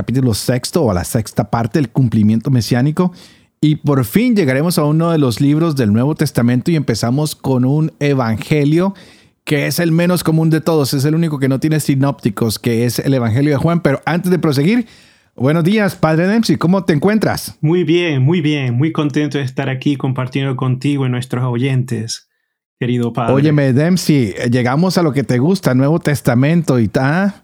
capítulo sexto o a la sexta parte del cumplimiento mesiánico. Y por fin llegaremos a uno de los libros del Nuevo Testamento y empezamos con un evangelio que es el menos común de todos, es el único que no tiene sinópticos, que es el Evangelio de Juan. Pero antes de proseguir, buenos días, Padre Dempsey, ¿cómo te encuentras? Muy bien, muy bien, muy contento de estar aquí compartiendo contigo y nuestros oyentes, querido Padre. Óyeme, Dempsey, llegamos a lo que te gusta, Nuevo Testamento y ta.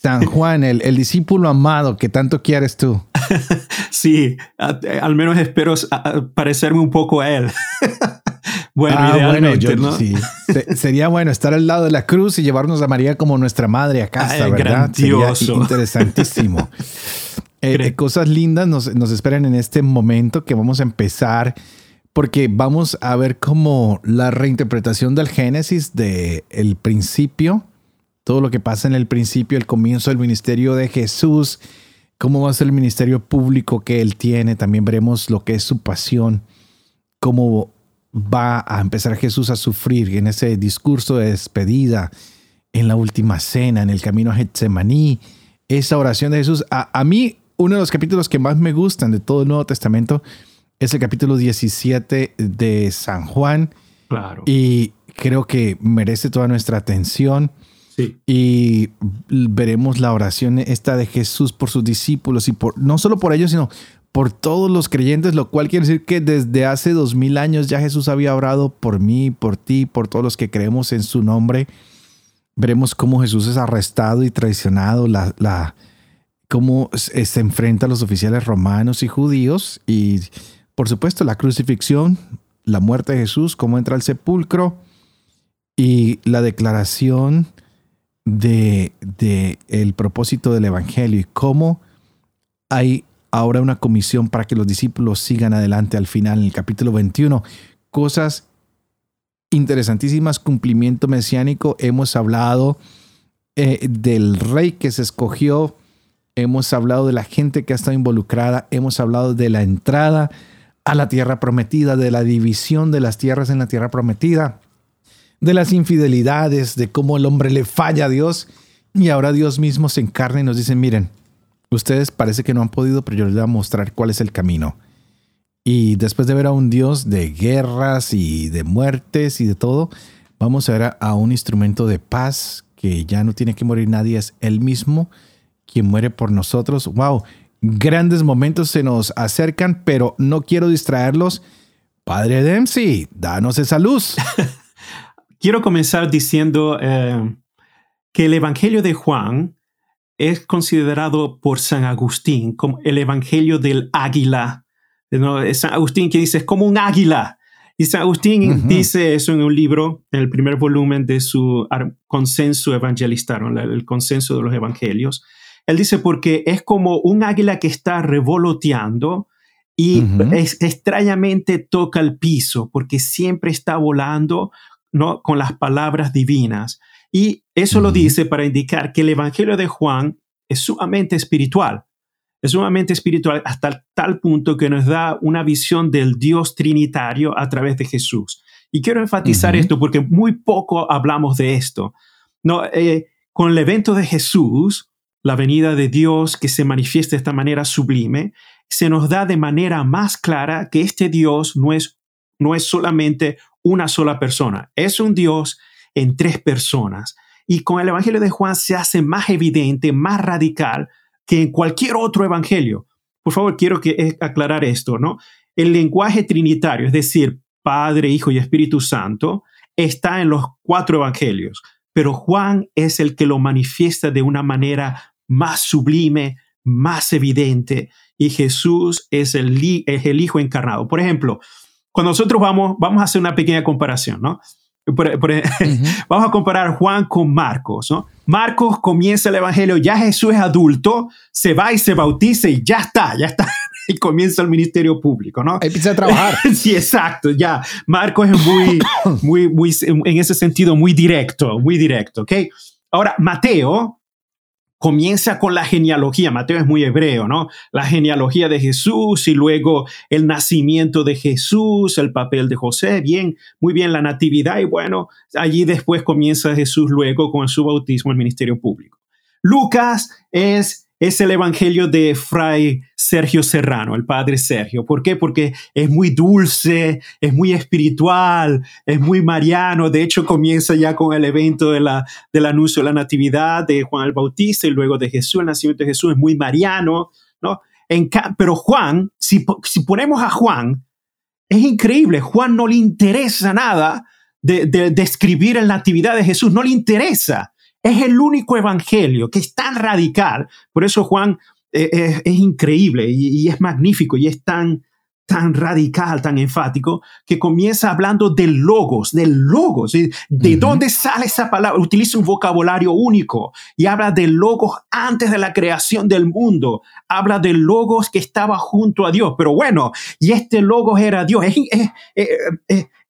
San Juan, el, discípulo amado que tanto quieres tú. sí, al menos espero parecerme un poco a él. bueno, ah, idealmente, ¿no? sí. Sería bueno estar al lado de la cruz y llevarnos a María como nuestra madre a casa, ¿verdad? Sería interesantísimo. Eh, cosas lindas nos, nos esperan en este momento que vamos a empezar porque vamos a ver como la reinterpretación del Génesis del el principio todo lo que pasa en el principio, el comienzo del ministerio de Jesús, cómo va a ser el ministerio público que él tiene, también veremos lo que es su pasión, cómo va a empezar Jesús a sufrir en ese discurso de despedida, en la última cena, en el camino a Getsemaní, esa oración de Jesús. A, mí, uno de los capítulos que más me gustan de todo el Nuevo Testamento es el capítulo 17 de San Juan. Claro. Y creo que merece toda nuestra atención. Y veremos la oración esta de Jesús por sus discípulos y por no solo por ellos, sino por todos los creyentes, lo cual quiere decir que desde hace dos mil años ya Jesús había orado por mí, por ti, por todos los que creemos en su nombre. Veremos cómo Jesús es arrestado y traicionado, la, la, cómo se enfrenta a los oficiales romanos y judíos y por supuesto la crucifixión, la muerte de Jesús, cómo entra al sepulcro y la declaración de, el propósito del Evangelio y cómo hay ahora una comisión para que los discípulos sigan adelante al final en el capítulo 21. Cosas interesantísimas, cumplimiento mesiánico. Hemos hablado eh, del rey que se escogió, hemos hablado de la gente que ha estado involucrada, hemos hablado de la entrada a la tierra prometida, de la división de las tierras en la tierra prometida de las infidelidades, de cómo el hombre le falla a Dios. Y ahora Dios mismo se encarna y nos dice, miren, ustedes parece que no han podido, pero yo les voy a mostrar cuál es el camino. Y después de ver a un Dios de guerras y de muertes y de todo, vamos a ver a, un instrumento de paz que ya no tiene que morir nadie, es Él mismo quien muere por nosotros. ¡Wow! Grandes momentos se nos acercan, pero no quiero distraerlos. Padre Dempsey, danos esa luz. quiero comenzar diciendo eh, que el Evangelio de Juan es considerado por San Agustín como el Evangelio del águila. San Agustín que dice es como un águila. Y San Agustín dice eso en un libro, en el primer volumen de su consenso evangelista, el consenso de los evangelios. Él dice porque es como un águila que está revoloteando y extrañamente toca el piso porque siempre está volando ¿no? con las palabras divinas. Y eso lo dice para indicar que el Evangelio de Juan es sumamente espiritual. Es sumamente espiritual hasta tal punto que nos da una visión del Dios trinitario a través de Jesús. Y quiero enfatizar esto porque muy poco hablamos de esto. No, eh, con el evento de Jesús, la venida de Dios que se manifiesta de esta manera sublime, se nos da de manera más clara que este Dios no es, no es solamente una sola persona. Es un Dios en tres personas. Y con el Evangelio de Juan se hace más evidente, más radical que en cualquier otro Evangelio. Por favor, quiero que eh, aclarar esto, ¿no? El lenguaje trinitario, es decir, Padre, Hijo y Espíritu Santo, está en los cuatro Evangelios, pero Juan es el que lo manifiesta de una manera más sublime, más evidente, y Jesús es el, es el Hijo encarnado. Por ejemplo, cuando nosotros vamos, vamos a hacer una pequeña comparación, ¿no? Vamos a comparar Juan con Marcos, ¿no? Marcos comienza el Evangelio, ya Jesús es adulto, se va y se bautiza y ya está, ya está. Y comienza el ministerio público, ¿no? Empieza a trabajar. sí, exacto, ya. Marcos es muy, muy, muy, en ese sentido, muy directo, muy directo, ¿ok? Ahora, Mateo, comienza con la genealogía, Mateo es muy hebreo, ¿no? La genealogía de Jesús y luego el nacimiento de Jesús, el papel de José, bien, muy bien la natividad y bueno, allí después comienza Jesús luego con su bautismo, el ministerio público. Lucas es es el Evangelio de Fray Sergio Serrano, el padre Sergio. ¿Por qué? Porque es muy dulce, es muy espiritual, es muy mariano. De hecho, comienza ya con el evento de la, del anuncio de la natividad de Juan el Bautista y luego de Jesús, el nacimiento de Jesús, es muy mariano, ¿no? Pero Juan, si, ponemos a Juan, es increíble, Juan no le interesa nada de, de, la natividad de Jesús, no le interesa. Es el único evangelio que es tan radical. Por eso Juan eh, es, increíble y, es magnífico y es tan, tan radical, tan enfático, que comienza hablando del logos, del logos, de dónde sale esa palabra. Utiliza un vocabulario único y habla del logos antes de la creación del mundo. Habla del logos que estaba junto a Dios. Pero bueno, y este logos era Dios.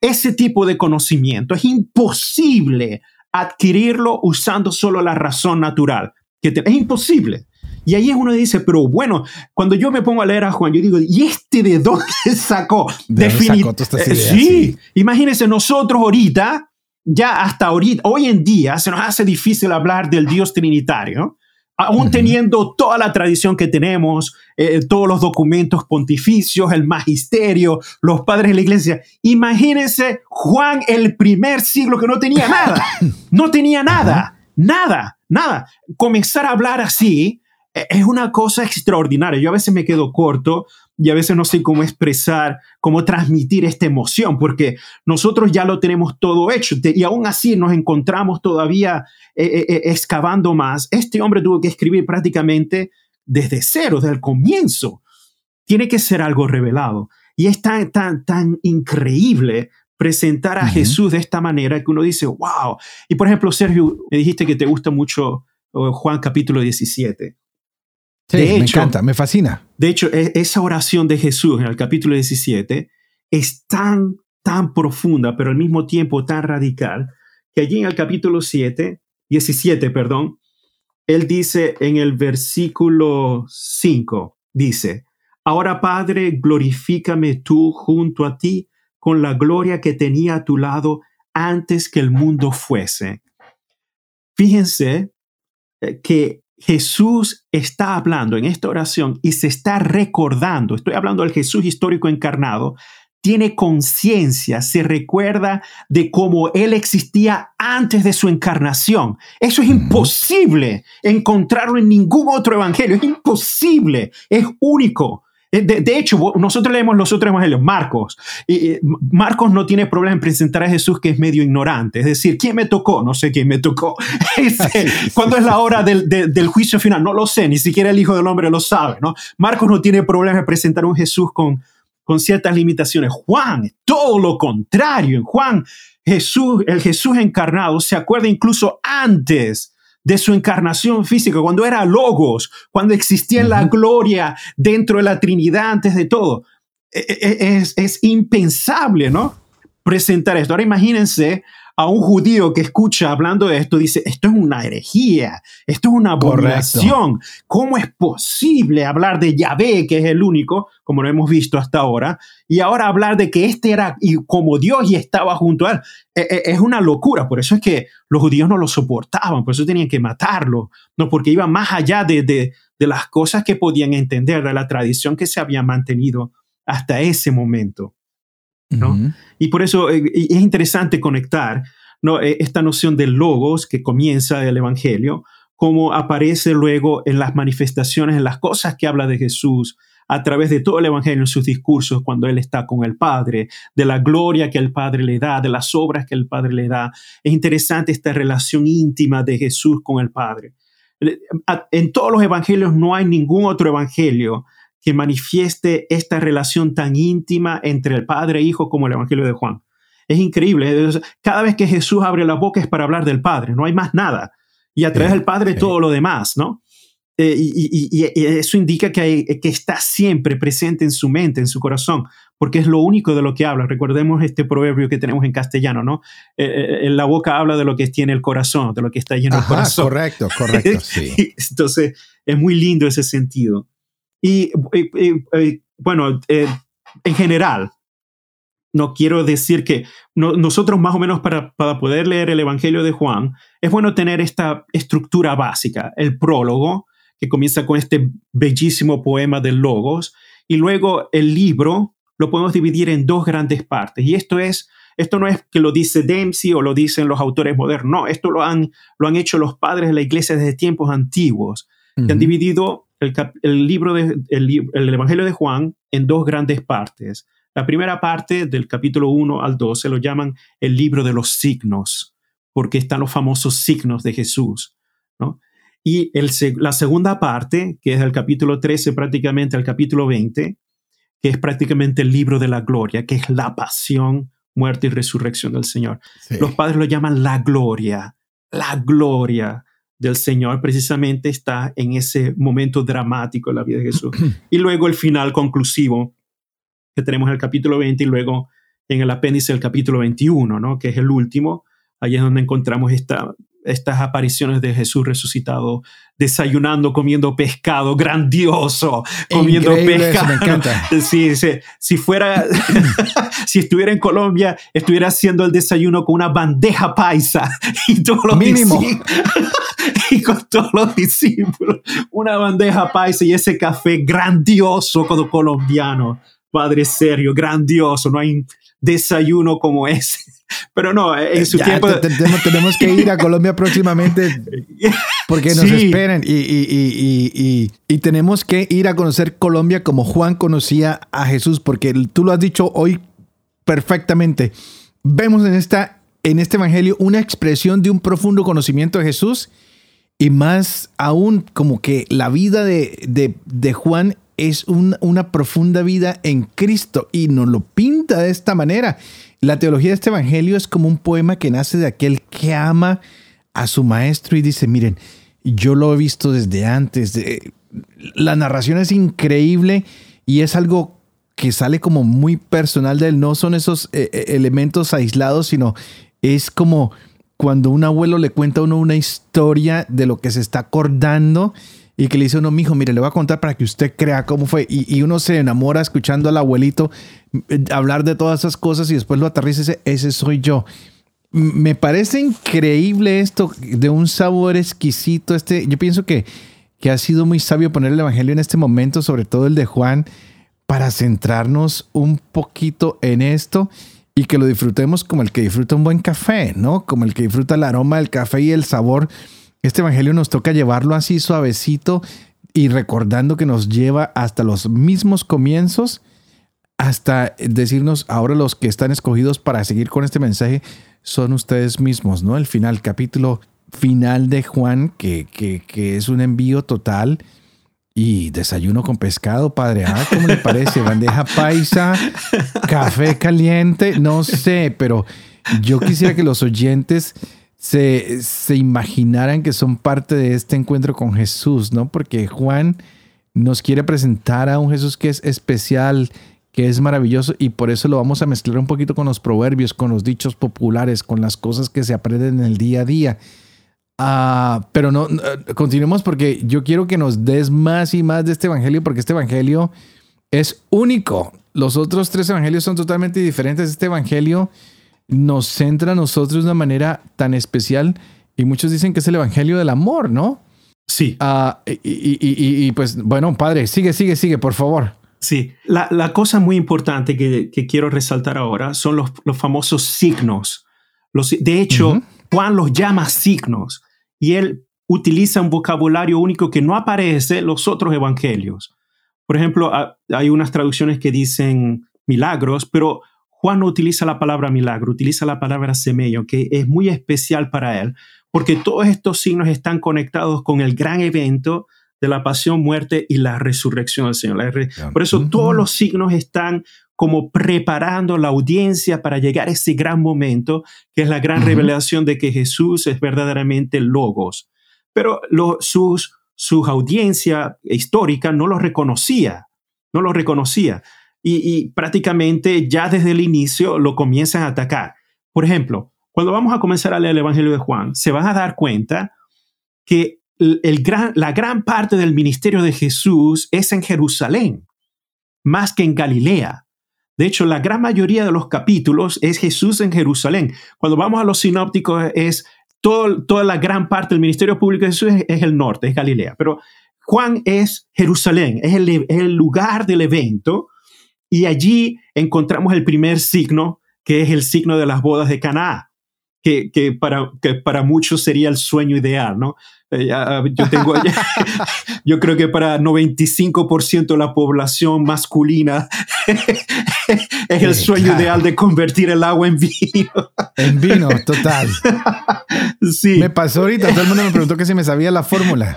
ese tipo de conocimiento es imposible adquirirlo usando solo la razón natural. Que es imposible. Y ahí es uno dice, pero bueno, cuando yo me pongo a leer a Juan, yo digo, ¿y este de dónde sacó? ¿De dónde eh, sí, imagínense nosotros ahorita, ya hasta ahorita, hoy en día se nos hace difícil hablar del Dios trinitario aún teniendo toda la tradición que tenemos, eh, todos los documentos pontificios, el magisterio, los padres de la iglesia. Imagínense Juan el primer siglo que no tenía nada, no tenía nada, nada, nada. Comenzar a hablar así eh, es una cosa extraordinaria. Yo a veces me quedo corto y a veces no sé cómo expresar, cómo transmitir esta emoción, porque nosotros ya lo tenemos todo hecho y aún así nos encontramos todavía eh, eh, eh, excavando más. Este hombre tuvo que escribir prácticamente desde cero, desde el comienzo. Tiene que ser algo revelado. Y es tan, tan, tan increíble presentar a Jesús de esta manera que uno dice, wow. Y por ejemplo, Sergio, me dijiste que te gusta mucho Juan capítulo 17. Sí, me encanta, me fascina. De hecho, e, esa oración de Jesús en el capítulo 17 es tan, tan profunda, pero al mismo tiempo tan radical, que allí en el capítulo 7, 17, perdón, él dice en el versículo 5, dice, Ahora Padre, glorifícame tú junto a ti con la gloria que tenía a tu lado antes que el mundo fuese. Fíjense eh, que Jesús está hablando en esta oración y se está recordando, estoy hablando del Jesús histórico encarnado, tiene conciencia, se recuerda de cómo Él existía antes de su encarnación. Eso es imposible encontrarlo en ningún otro evangelio, es imposible, es único. Eh, de, hecho, nosotros leemos los otros evangelios, Marcos. Marcos no tiene problema en presentar a Jesús que es medio ignorante. Es decir, ¿quién me tocó? No sé quién me tocó. ¿Cuándo es la hora del, del, juicio final? No lo sé, ni siquiera el Hijo del Hombre lo sabe. ¿no? Marcos no tiene problema en presentar a un Jesús con, con ciertas limitaciones. Juan, todo lo contrario. En Juan, Jesús, el Jesús encarnado, se acuerda incluso antes de su encarnación física, cuando era logos, cuando existía la gloria dentro de la Trinidad antes de todo. E, e, e, es, es impensable, ¿no? Presentar esto. Ahora imagínense a un judío que escucha hablando de esto, dice, esto es una herejía, esto es una abominación. ¿Cómo es posible hablar de Yahvé, que es el único, como lo hemos visto hasta ahora, y ahora hablar de que este era y como Dios y estaba junto a él? E, e, es una locura, por eso es que los judíos no lo soportaban, por eso tenían que matarlo, no porque iba más allá de, de, de las cosas que podían entender, de la tradición que se había mantenido hasta ese momento. Y por eso eh, es interesante conectar ¿no? E, esta noción de logos que comienza el Evangelio, como aparece luego en las manifestaciones, en las cosas que habla de Jesús a través de todo el Evangelio en sus discursos cuando Él está con el Padre, de la gloria que el Padre le da, de las obras que el Padre le da. Es interesante esta relación íntima de Jesús con el Padre. En todos los Evangelios no hay ningún otro Evangelio que manifieste esta relación tan íntima entre el Padre e Hijo como el Evangelio de Juan. Es increíble. Cada vez que Jesús abre la boca es para hablar del Padre, no hay más nada. Y a través del Padre todo lo demás, ¿no? Eh, y, eso indica que, que está siempre presente en su mente, en su corazón, porque es lo único de lo que habla. Recordemos este proverbio que tenemos en castellano, ¿no? Eh, eh, la boca habla de lo que tiene el corazón, de lo que está lleno el corazón. Correcto, correcto, sí. Entonces, es muy lindo ese sentido. Y, bueno, en general, no quiero decir que nosotros más o menos para, para, poder leer el Evangelio de Juan, es bueno tener esta estructura básica, el prólogo, que comienza con este bellísimo poema del Logos, y luego el libro lo podemos dividir en dos grandes partes. Y esto es, esto no es que lo dice Dempsey o lo dicen los autores modernos, no, esto lo han, lo han hecho los padres de la iglesia desde tiempos antiguos, que han dividido el, el libro de, el, el Evangelio de Juan en dos grandes partes. La primera parte, del capítulo 1 al 12, lo llaman el libro de los signos, porque están los famosos signos de Jesús. ¿no? Y el, la segunda parte, que es del capítulo 13 prácticamente al capítulo 20, que es prácticamente el libro de la gloria, que es la pasión, muerte y resurrección del Señor. Los padres lo llaman la gloria, la gloria del Señor precisamente está en ese momento dramático de la vida de Jesús. y luego el final conclusivo, que tenemos en el capítulo 20 y luego en el apéndice del capítulo 21, ¿no? que es el último. Ahí es donde encontramos esta estas apariciones de Jesús resucitado, desayunando, comiendo pescado, grandioso, comiendo pescado. me encanta. Sí, si fuera, si estuviera en Colombia, estuviera haciendo el desayuno con una bandeja paisa y todos los mínimo. y con todos los discípulos, una bandeja paisa y ese café grandioso como colombiano. Padre serio, grandioso, no hay desayuno como ese. Pero no, en su tiempo. tenemos que ir a Colombia próximamente porque nos esperan y, y, y, tenemos que ir a conocer Colombia como Juan conocía a Jesús, porque tú lo has dicho hoy perfectamente. Vemos en, esta, en este evangelio una expresión de un profundo conocimiento de Jesús y más aún como que la vida de, de, de Juan es una profunda vida en Cristo y nos lo pinta de esta manera. La teología de este evangelio es como un poema que nace de aquel que ama a su maestro y dice, miren, yo lo he visto desde antes. La narración es increíble y es algo que sale como muy personal de él. No son esos eh, eh, elementos aislados, sino es como cuando un abuelo le cuenta a uno una historia de lo que se está acordando y que le dice a uno, mijo, mire, le voy a contar para que usted crea cómo fue. Y, uno se enamora escuchando al abuelito eh, hablar de todas esas cosas y después lo aterriza y dice, ese soy yo. Me parece increíble esto de un sabor exquisito. Este, yo pienso que, que ha sido muy sabio poner el Evangelio en este momento, sobre todo el de Juan, para centrarnos un poquito en esto y que lo disfrutemos como el que disfruta un buen café, ¿no? Como el que disfruta el aroma del café y el sabor este Evangelio nos toca llevarlo así suavecito y recordando que nos lleva hasta los mismos comienzos, hasta decirnos, ahora los que están escogidos para seguir con este mensaje son ustedes mismos, ¿no? El final, capítulo final de Juan, que, que, es un envío total. Y desayuno con pescado, padre. Ah, ¿cómo le parece? Bandeja paisa, café caliente, no sé, pero yo quisiera que los oyentes se, se imaginaran que son parte de este encuentro con Jesús, ¿no? Porque Juan nos quiere presentar a un Jesús que es especial, que es maravilloso y por eso lo vamos a mezclar un poquito con los proverbios, con los dichos populares, con las cosas que se aprenden en el día a día. Ah, pero no, continuemos porque yo quiero que nos des más y más de este evangelio porque este evangelio es único. Los otros tres evangelios son totalmente diferentes. Este evangelio nos centra a nosotros de una manera tan especial y muchos dicen que es el Evangelio del Amor, ¿no? Sí. Ah, y, pues bueno, padre, sigue, sigue, sigue, por favor. Sí, la, cosa muy importante que, quiero resaltar ahora son los, los famosos signos. Los, de hecho, Juan los llama signos y él utiliza un vocabulario único que no aparece en los otros evangelios. Por ejemplo, hay unas traducciones que dicen milagros, pero Juan no utiliza la palabra milagro, utiliza la palabra semello, que es muy especial para él, porque todos estos signos están conectados con el gran evento de la pasión, muerte y la resurrección del Señor. Por eso todos los signos están como preparando la audiencia para llegar a ese gran momento, que es la gran revelación de que Jesús es verdaderamente logos. Pero sus, su audiencia histórica no lo reconocía, no lo reconocía. Y, prácticamente ya desde el inicio lo comienzan a atacar. Por ejemplo, cuando vamos a comenzar a leer el Evangelio de Juan, se van a dar cuenta que el gran, la gran parte del ministerio de Jesús es en Jerusalén, más que en Galilea. De hecho, la gran mayoría de los capítulos es Jesús en Jerusalén. Cuando vamos a los sinópticos es toda la gran parte del ministerio público de Jesús es, el norte, es Galilea. Pero Juan es Jerusalén, es el, el lugar del evento y allí encontramos el primer signo, que es el signo de las bodas de Canaá. Que, que, para, que para muchos sería el sueño ideal, ¿no? Eh, ah, yo, tengo, yo creo que para 95% de la población masculina es el sueño ideal de convertir el agua en vino. En vino, total. Sí. Me pasó ahorita, todo el mundo me preguntó que si me sabía la fórmula.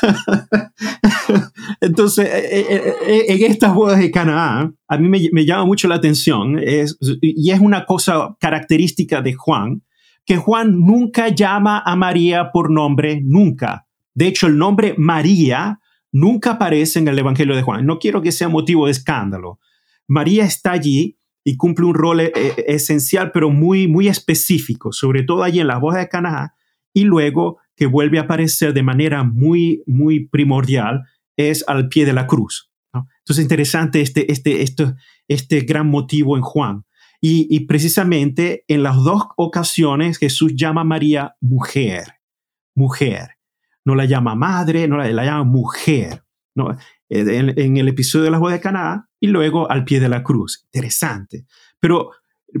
Entonces, eh, eh, en estas bodas de Canaán, a mí me, llama mucho la atención y es una cosa característica de Juan, que Juan nunca llama a María por nombre, nunca. De hecho, el nombre María nunca aparece en el Evangelio de Juan. No quiero que sea motivo de escándalo. María está allí y cumple un rol eh, eh, esencial, pero muy, muy específico, sobre todo allí en la voz de Cana, y luego que vuelve a aparecer de manera muy, muy primordial es al pie de la cruz. Entonces, interesante este, este, este, este gran motivo en Juan. Y, precisamente en las dos ocasiones Jesús llama a María mujer, mujer. No la llama madre, no la, llama mujer. ¿no? En, el episodio de la boda de Caná y luego al pie de la cruz. Interesante. Pero,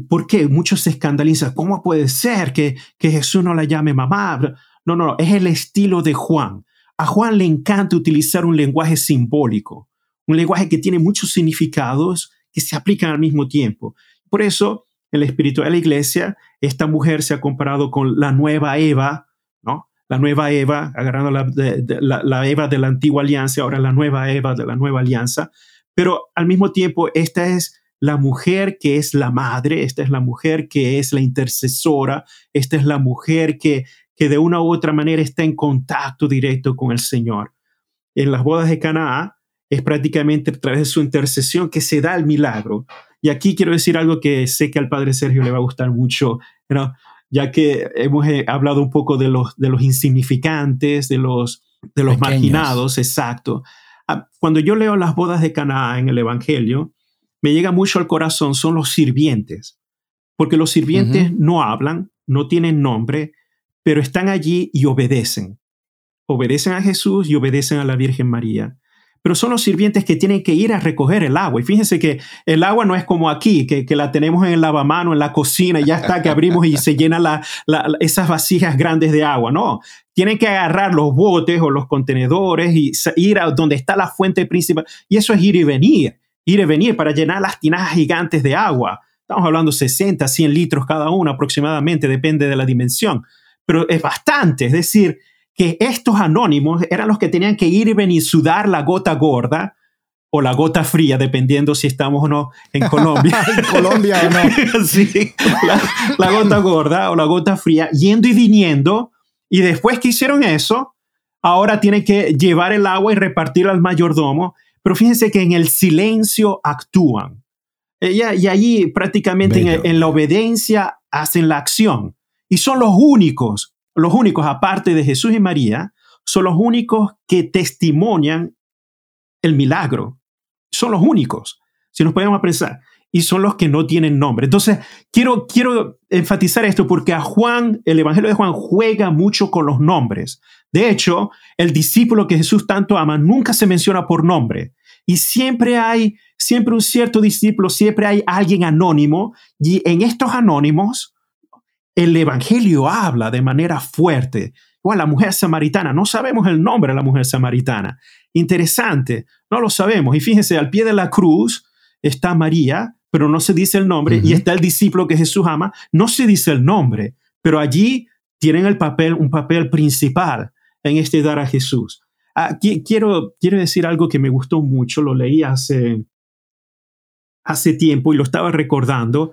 ¿por qué? Muchos se escandalizan. ¿Cómo puede ser que, que Jesús no la llame mamá? No, no, no, es el estilo de Juan. A Juan le encanta utilizar un lenguaje simbólico, un lenguaje que tiene muchos significados que se aplican al mismo tiempo. Por eso, en la la iglesia, esta mujer se ha comparado con la nueva Eva, ¿no? La nueva Eva, agarrando la, la, Eva de la antigua alianza, ahora la nueva Eva de la nueva alianza. Pero al mismo tiempo, esta es la mujer que es la madre, esta es la mujer que es la intercesora, esta es la mujer que, que de una u otra manera está en contacto directo con el Señor. En las bodas de Canaá es prácticamente a través de su intercesión que se da el milagro. Y aquí quiero decir algo que sé que al padre Sergio le va a gustar mucho, ya que hemos eh, hablado un poco de los, de los insignificantes, de los, de los marginados, exacto. Ah, cuando yo leo las bodas de Canaá en el Evangelio, me llega mucho al corazón son los sirvientes, porque los sirvientes no hablan, no tienen nombre, pero están allí y obedecen. Obedecen a Jesús y obedecen a la Virgen María pero son los sirvientes que tienen que ir a recoger el agua. Y fíjense que el agua no es como aquí, que, la tenemos en el lavamano, en la cocina, y ya está, que abrimos y se llenan esas vasijas grandes de agua. No, tienen que agarrar los botes o los contenedores y ir a donde está la fuente principal. Y eso es ir y venir, ir y venir para llenar las tinajas gigantes de agua. Estamos hablando 60, 100 litros cada uno aproximadamente, depende de la dimensión. Pero es bastante, es decir, que estos anónimos eran los que tenían que ir y venir, sudar la gota gorda o la gota fría, dependiendo si estamos o no en Colombia. en Colombia o no. sí, la, gota gorda o la gota fría, yendo y viniendo. Y después que hicieron eso, ahora tienen que llevar el agua y repartir al mayordomo. Pero fíjense que en el silencio actúan. Y, y allí prácticamente en, en la obediencia hacen la acción. Y son los únicos los únicos, aparte de Jesús y María, son los únicos que testimonian el milagro. Son los únicos, si nos podemos pensar. Y son los que no tienen nombre. Entonces, quiero, quiero enfatizar esto porque a Juan, el Evangelio de Juan juega mucho con los nombres. De hecho, el discípulo que Jesús tanto ama nunca se menciona por nombre. Y siempre hay, siempre un cierto discípulo, siempre hay alguien anónimo. Y en estos anónimos, el Evangelio habla de manera fuerte. Igual la mujer samaritana, no sabemos el nombre de la mujer samaritana. Interesante, no lo sabemos. Y fíjense, al pie de la cruz está María, pero no se dice el nombre, y está el discípulo que Jesús ama, no se dice el nombre, pero allí tienen el papel, un papel principal en este dar a Jesús. Aquí quiero, quiero decir algo que me gustó mucho, lo leí hace, hace tiempo y lo estaba recordando,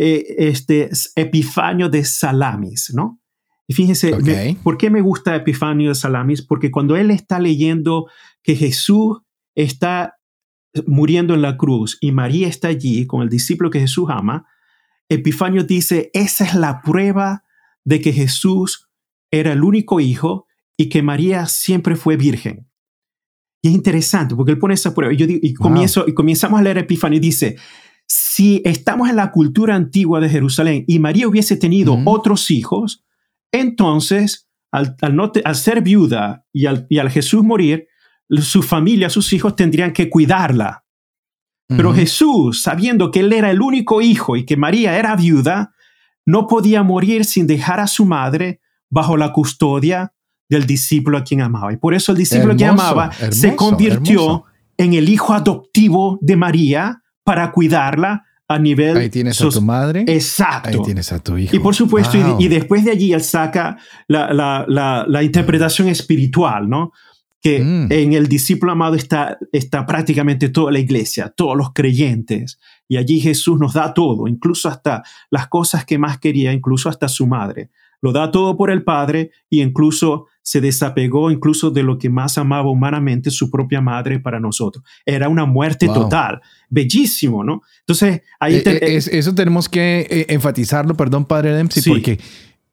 eh, este Epifanio de Salamis, ¿no? Y fíjense, ¿por qué me gusta Epifanio de Salamis? Porque cuando él está leyendo que Jesús está muriendo en la cruz y María está allí con el discípulo que Jesús ama, Epifanio dice, esa es la prueba de que Jesús era el único hijo y que María siempre fue virgen. Y es interesante porque él pone esa prueba. Y, yo y, comienzo, y comenzamos a leer Epifanio y dice, si estamos en la cultura antigua de Jerusalén y María hubiese tenido otros hijos, entonces, al, al, ser viuda y al, y al, Jesús morir, su familia, sus hijos tendrían que cuidarla. Pero Jesús, sabiendo que él era el único hijo y que María era viuda, no podía morir sin dejar a su madre bajo la custodia del discípulo a quien amaba. Y por eso el discípulo que amaba se convirtió en el hijo adoptivo de María para cuidarla a nivel... Ahí tienes a tu madre. Exacto. Ahí tienes a tu hijo. Y por supuesto, y, después de allí él saca la, la, la, interpretación espiritual, ¿no? Que mm. en el discípulo amado está, está prácticamente toda la iglesia, todos los creyentes. Y allí Jesús nos da todo, incluso hasta las cosas que más quería, incluso hasta su madre. Lo da todo por el Padre y incluso se desapegó incluso de lo que más amaba humanamente su propia madre para nosotros. Era una muerte total. Bellísimo, ¿no? Entonces, ahí... Eh, eh, eso tenemos que eh, enfatizarlo, perdón, Padre Dempsey, porque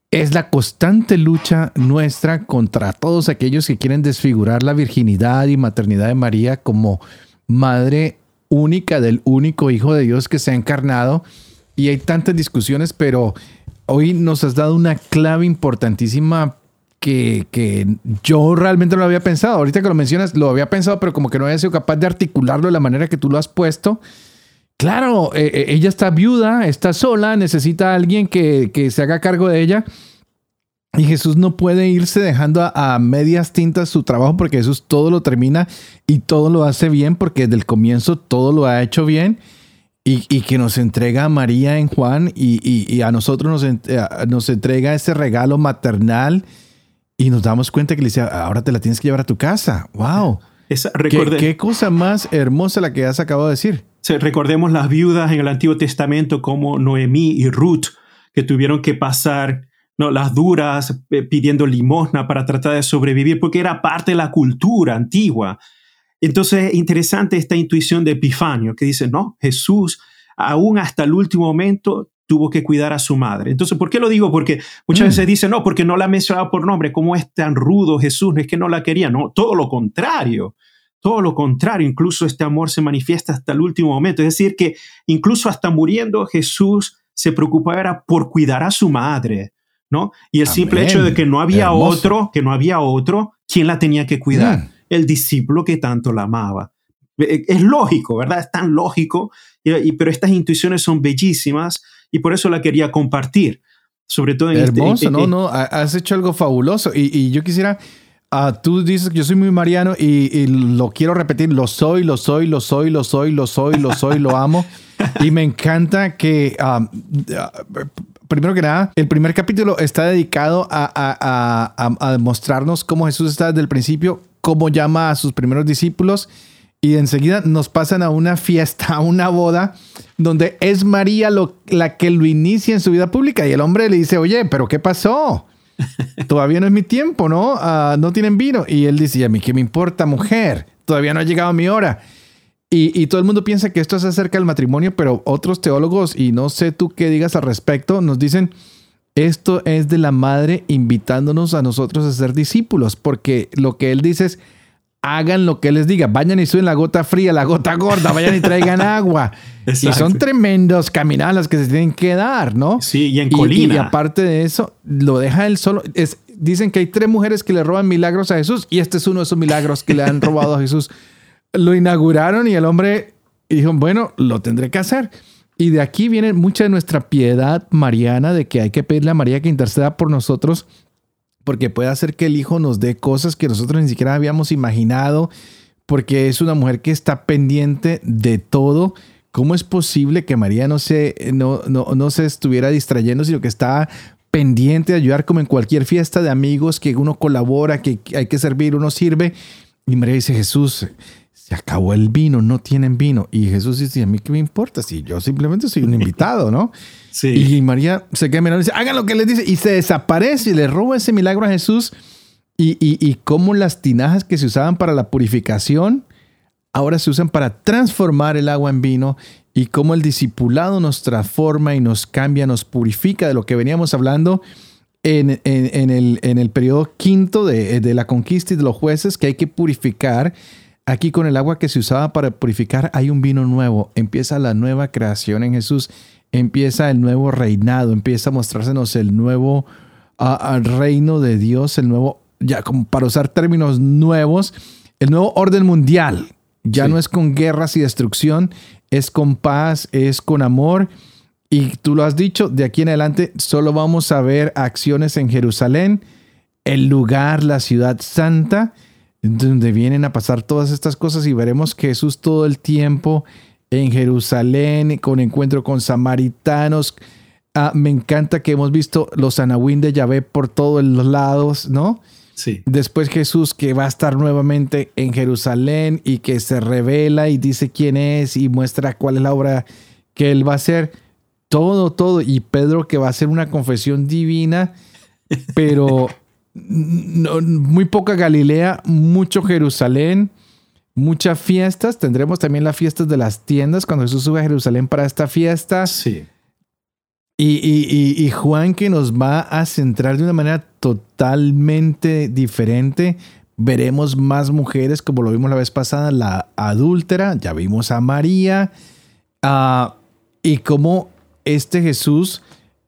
es la constante lucha nuestra contra todos aquellos que quieren desfigurar la virginidad y maternidad de María como madre única del único Hijo de Dios que se ha encarnado. Y hay tantas discusiones, pero hoy nos has dado una clave importantísima que, yo realmente no lo había pensado. Ahorita que lo mencionas, lo había pensado, pero como que no había sido capaz de articularlo de la manera que tú lo has puesto. Claro, eh, eh, ella está viuda, está sola, necesita a alguien que, se haga cargo de ella. Y Jesús no puede irse dejando a, medias tintas su trabajo porque Jesús todo lo termina y todo lo hace bien porque desde el comienzo todo lo ha hecho bien. Y, que nos entrega a María en Juan y, a nosotros nos, nos entrega ese regalo maternal y nos damos cuenta que le decía, ahora te la tienes que llevar a tu casa. ¡Wow! ¿Qué, cosa más hermosa la que has acabado de decir. recordemos las viudas en el Antiguo Testamento como Noemí y Ruth, que tuvieron que pasar ¿no? las duras eh, pidiendo limosna para tratar de sobrevivir, porque era parte de la cultura antigua. Entonces, interesante esta intuición de Epifanio, que dice, no, Jesús, aún hasta el último momento, tuvo que cuidar a su madre. Entonces, ¿por qué lo digo? Porque muchas mm. veces dicen, no, porque no la mencionaba por nombre, ¿cómo es tan rudo Jesús? No es que no la quería, no, todo lo contrario. Todo lo contrario, incluso este amor se manifiesta hasta el último momento. Es decir, que incluso hasta muriendo Jesús se preocupaba por cuidar a su madre, ¿no? Y el simple hecho de que no había otro, que no había otro, ¿quién la tenía que cuidar? Mm. El discípulo que tanto la amaba. E, es lógico, ¿verdad? Es tan lógico, y, pero estas intuiciones son bellísimas y por eso la quería compartir. Sobre todo en este, Hermoso, no, no, has hecho algo fabuloso. Y, yo quisiera, uh, tú dices que yo soy muy mariano y, lo quiero repetir, lo soy, lo soy, lo soy, lo soy, lo soy, lo soy, lo amo. y me encanta que, uh, primero que nada, el primer capítulo está dedicado a, a, a mostrarnos cómo Jesús está desde el principio, cómo llama a sus primeros discípulos y enseguida nos pasan a una fiesta, a una boda, donde es María la que lo inicia en su vida pública y el hombre le dice, oye, pero ¿qué pasó? Todavía no es mi tiempo, ¿no? Ah, no tienen vino. Y él dice, a mí qué me importa, mujer? Todavía no ha llegado mi hora. Y, y, todo el mundo piensa que esto es acerca del matrimonio, pero otros teólogos, y no sé tú qué digas al respecto, nos dicen, esto es de la madre invitándonos a nosotros a ser discípulos, porque lo que él dice es, hagan lo que les diga. Vayan y suben la gota fría, la gota gorda, vayan y traigan agua. Y son tremendos caminadas que se tienen que dar, ¿no? Sí, y en colina. Y, aparte de eso, lo deja él solo. Es, dicen que hay tres mujeres que le roban milagros a Jesús y este es uno de esos milagros que le han robado a Jesús. Lo inauguraron y el hombre dijo, bueno, lo tendré que hacer. Y de aquí viene mucha de nuestra piedad mariana de que hay que pedirle a María que interceda por nosotros porque puede hacer que el hijo nos dé cosas que nosotros ni siquiera habíamos imaginado, porque es una mujer que está pendiente de todo. ¿Cómo es posible que María no se, no, no, se estuviera distrayendo, sino que está pendiente de ayudar como en cualquier fiesta de amigos, que uno colabora, que hay que servir, uno sirve? Y María dice, Jesús, se acabó el vino, no tienen vino. Y Jesús dice, a mí qué me importa si yo simplemente soy un invitado, ¿no? Sí. Y María se queda mirando y dice, hagan lo que les dice. Y se desaparece y le roba ese milagro a Jesús. Y, y, y cómo las tinajas que se usaban para la purificación ahora se usan para transformar el agua en vino y cómo el discipulado nos transforma y nos cambia, nos purifica de lo que veníamos hablando en, en, el, en el periodo quinto de, de, la conquista y de los jueces, que hay que purificar. Aquí con el agua que se usaba para purificar hay un vino nuevo, empieza la nueva creación en Jesús, empieza el nuevo reinado, empieza a mostrársenos el nuevo uh, reino de Dios, el nuevo, ya como para usar términos nuevos, el nuevo orden mundial. Ya sí. no es con guerras y destrucción, es con paz, es con amor. Y tú lo has dicho, de aquí en adelante solo vamos a ver acciones en Jerusalén, el lugar, la ciudad santa, donde vienen a pasar todas estas cosas y veremos que Jesús todo el tiempo en Jerusalén, con encuentro con samaritanos. Ah, me encanta que hemos visto los anahuín de Yahvé por todos los lados, ¿no? Sí. Después Jesús que va a estar nuevamente en Jerusalén y que se revela y dice quién es y muestra cuál es la obra que él va a hacer. Todo, todo. Y Pedro que va a hacer una confesión divina, pero no, muy poca Galilea, mucho Jerusalén, muchas fiestas. Tendremos también las fiestas de las tiendas cuando Jesús sube a Jerusalén para esta fiesta. Sí. Y, y, y, Juan que nos va a centrar de una manera totalmente diferente. Veremos más mujeres, como lo vimos la vez pasada, la adúltera, ya vimos a María, uh, y como este Jesús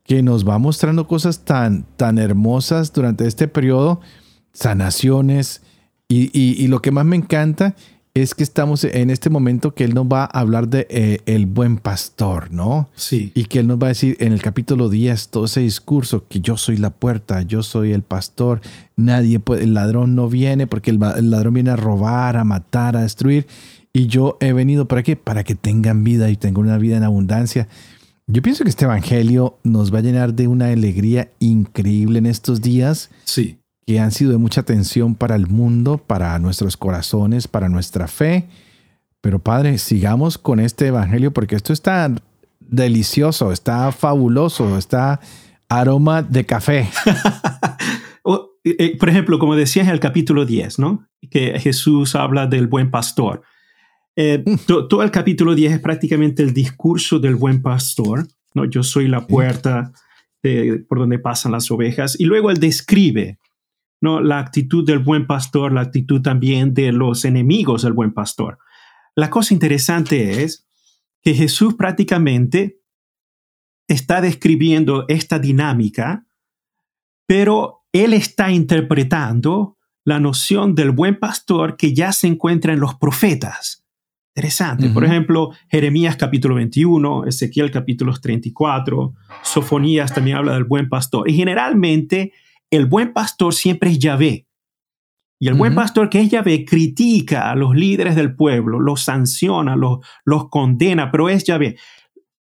que nos va mostrando cosas tan, tan hermosas durante este periodo, sanaciones, y, y, y lo que más me encanta es que estamos en este momento que Él nos va a hablar de eh, el buen pastor, ¿no? Sí. Y que Él nos va a decir en el capítulo 10 todo ese discurso que yo soy la puerta, yo soy el pastor, nadie puede, el ladrón no viene porque el, el ladrón viene a robar, a matar, a destruir. Y yo he venido para qué? Para que tengan vida y tengan una vida en abundancia. Yo pienso que este evangelio nos va a llenar de una alegría increíble en estos días. Sí que han sido de mucha atención para el mundo, para nuestros corazones, para nuestra fe. Pero Padre, sigamos con este Evangelio porque esto está delicioso, está fabuloso, está aroma de café. Por ejemplo, como decías en el capítulo 10, ¿no? Que Jesús habla del buen pastor. Eh, to, todo el capítulo 10 es prácticamente el discurso del buen pastor, ¿no? Yo soy la puerta de, por donde pasan las ovejas. Y luego él describe ¿no? la actitud del buen pastor, la actitud también de los enemigos del buen pastor. La cosa interesante es que Jesús prácticamente está describiendo esta dinámica, pero él está interpretando la noción del buen pastor que ya se encuentra en los profetas. Interesante. Uh -huh. Por ejemplo, Jeremías capítulo 21, Ezequiel capítulo 34, Sofonías también habla del buen pastor. Y generalmente el buen pastor siempre es Yahvé. Y el buen uh -huh. pastor que es Yahvé critica a los líderes del pueblo, los sanciona, los, los condena, pero es Yahvé.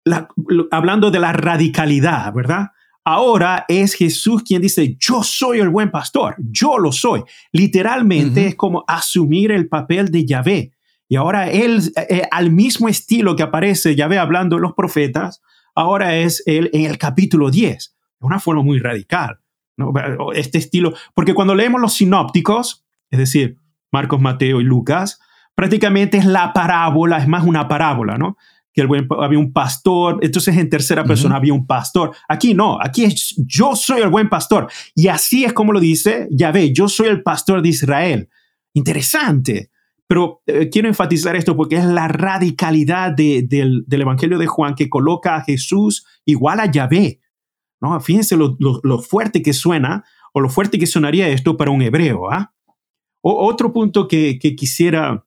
La, lo, hablando de la radicalidad, ¿verdad? Ahora es Jesús quien dice, yo soy el buen pastor, yo lo soy. Literalmente uh -huh. es como asumir el papel de Yahvé. Y ahora él, eh, al mismo estilo que aparece Yahvé hablando en los profetas, ahora es él en el capítulo 10, de una forma muy radical. ¿no? Este estilo, porque cuando leemos los sinópticos, es decir, Marcos, Mateo y Lucas, prácticamente es la parábola, es más una parábola, ¿no? Que el buen, había un pastor, entonces en tercera persona uh -huh. había un pastor. Aquí no, aquí es yo soy el buen pastor. Y así es como lo dice Yahvé, yo soy el pastor de Israel. Interesante. Pero eh, quiero enfatizar esto porque es la radicalidad de, de, del Evangelio de Juan que coloca a Jesús igual a Yahvé. ¿no? Fíjense lo, fuerte que suena o lo fuerte que sonaría esto para un hebreo. ¿ah? O, otro punto que, quisiera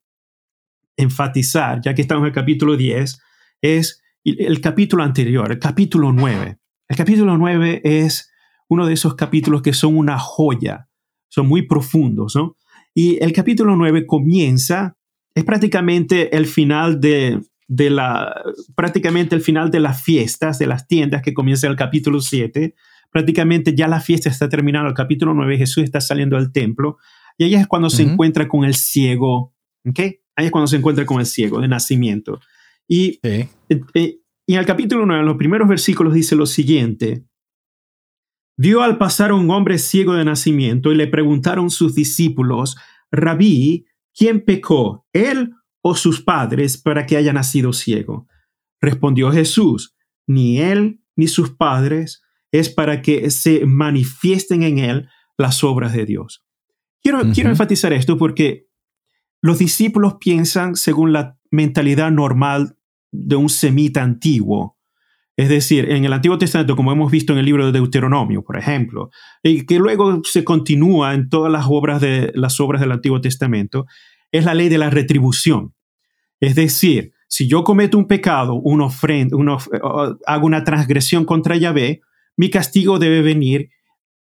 enfatizar, ya que estamos en el capítulo 10, es el, el capítulo anterior, el capítulo 9. El capítulo 9 es uno de esos capítulos que son una joya, son muy profundos, ¿no? Y el capítulo 9 comienza, es prácticamente el final de, de la, prácticamente el final de las fiestas, de las tiendas que comienza el capítulo 7. Prácticamente ya la fiesta está terminando, el capítulo 9, Jesús está saliendo del templo. Y ahí es cuando se encuentra con el ciego, ¿ok? Ahí es cuando se encuentra con el ciego de nacimiento. Y, eh, eh, y en el capítulo 9, en los primeros versículos, dice lo siguiente. Vio al pasar un hombre ciego de nacimiento y le preguntaron sus discípulos, Rabí, ¿quién pecó, él o sus padres, para que haya nacido ciego? Respondió Jesús, ni él ni sus padres, es para que se manifiesten en él las obras de Dios. Quiero, quiero enfatizar esto porque los discípulos piensan según la mentalidad normal de un semita antiguo. Es decir, en el Antiguo Testamento, como hemos visto en el libro de Deuteronomio, por ejemplo, y que luego se continúa en todas las obras, de, las obras del Antiguo Testamento, es la ley de la retribución. Es decir, si yo cometo un pecado, una ofrenda, hago una transgresión contra Yahvé, mi castigo debe venir